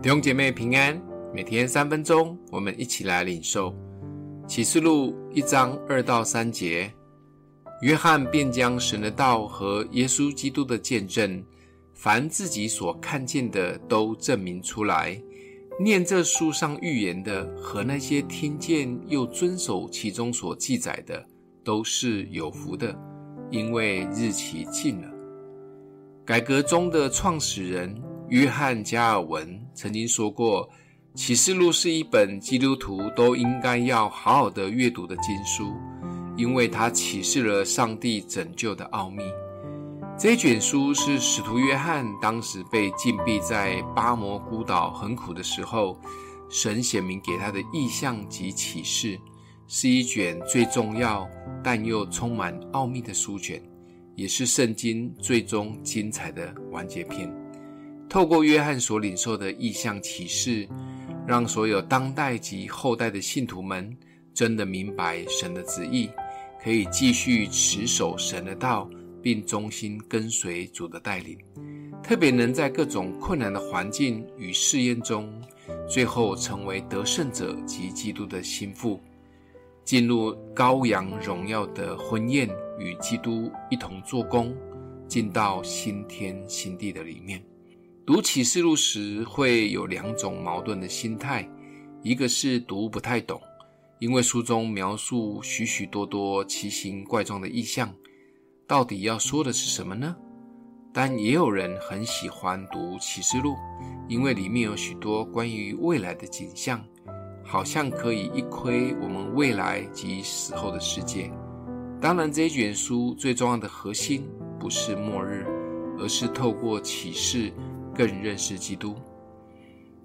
弟兄姐妹平安，每天三分钟，我们一起来领受启示录一章二到三节。约翰便将神的道和耶稣基督的见证，凡自己所看见的，都证明出来。念这书上预言的和那些听见又遵守其中所记载的，都是有福的，因为日期近了。改革宗的创始人。约翰·加尔文曾经说过，《启示录》是一本基督徒都应该要好好的阅读的经书，因为它启示了上帝拯救的奥秘。这卷书是使徒约翰当时被禁闭在巴摩孤岛很苦的时候，神显明给他的意象及启示，是一卷最重要但又充满奥秘的书卷，也是圣经最终精彩的完结篇。透过约翰所领受的异象启示，让所有当代及后代的信徒们真的明白神的旨意，可以继续持守神的道，并忠心跟随主的带领，特别能在各种困难的环境与试验中，最后成为得胜者及基督的心腹，进入羔羊荣耀的婚宴，与基督一同做工，进到新天新地的里面。读启示录时会有两种矛盾的心态，一个是读不太懂，因为书中描述许许多多奇形怪状的意象，到底要说的是什么呢？但也有人很喜欢读启示录，因为里面有许多关于未来的景象，好像可以一窥我们未来及死后的世界。当然，这一卷书最重要的核心不是末日，而是透过启示。更认识基督。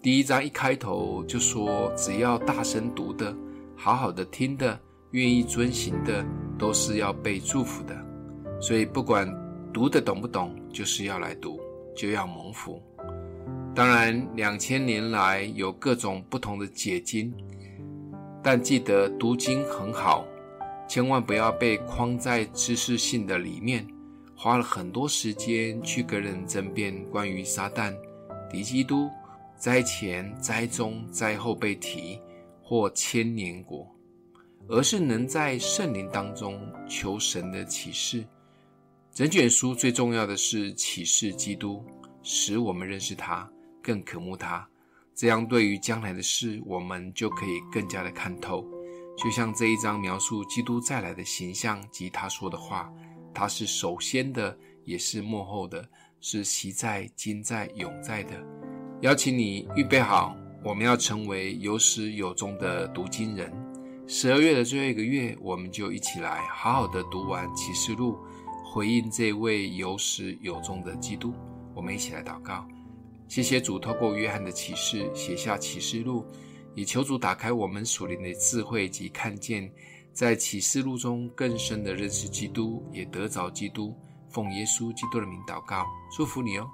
第一章一开头就说，只要大声读的、好好的听的、愿意遵行的，都是要被祝福的。所以不管读的懂不懂，就是要来读，就要蒙福。当然，两千年来有各种不同的解经，但记得读经很好，千万不要被框在知识性的里面。花了很多时间去跟人争辩关于撒旦、敌基督、灾前、灾中、灾后被提或千年国，而是能在圣灵当中求神的启示。整卷书最重要的是启示基督，使我们认识他，更渴慕他。这样对于将来的事，我们就可以更加的看透。就像这一章描述基督再来的形象及他说的话。他是首先的，也是幕后的，是昔在、今在、永在的。邀请你预备好，我们要成为有始有终的读经人。十二月的最后一个月，我们就一起来好好的读完启示录，回应这位有始有终的基督。我们一起来祷告，谢谢主透过约翰的启示写下启示录，也求主打开我们属灵的智慧及看见。在启示录中更深的认识基督，也得着基督。奉耶稣基督的名祷告，祝福你哦。